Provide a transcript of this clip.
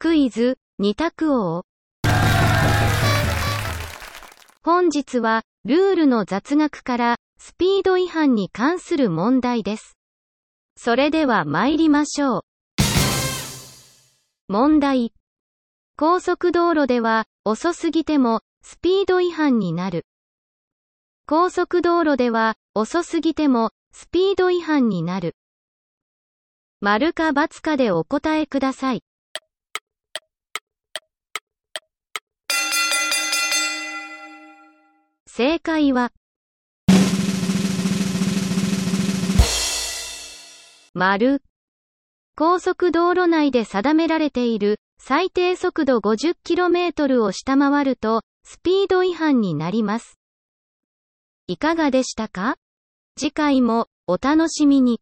クイズ、二択王。本日は、ルールの雑学から、スピード違反に関する問題です。それでは参りましょう。問題。高速道路では、遅すぎても、スピード違反になる。高速道路では、遅すぎても、スピード違反になる。丸か×かでお答えください。正解は、丸。高速道路内で定められている最低速度 50km を下回ると、スピード違反になります。いかがでしたか？次回もお楽しみに。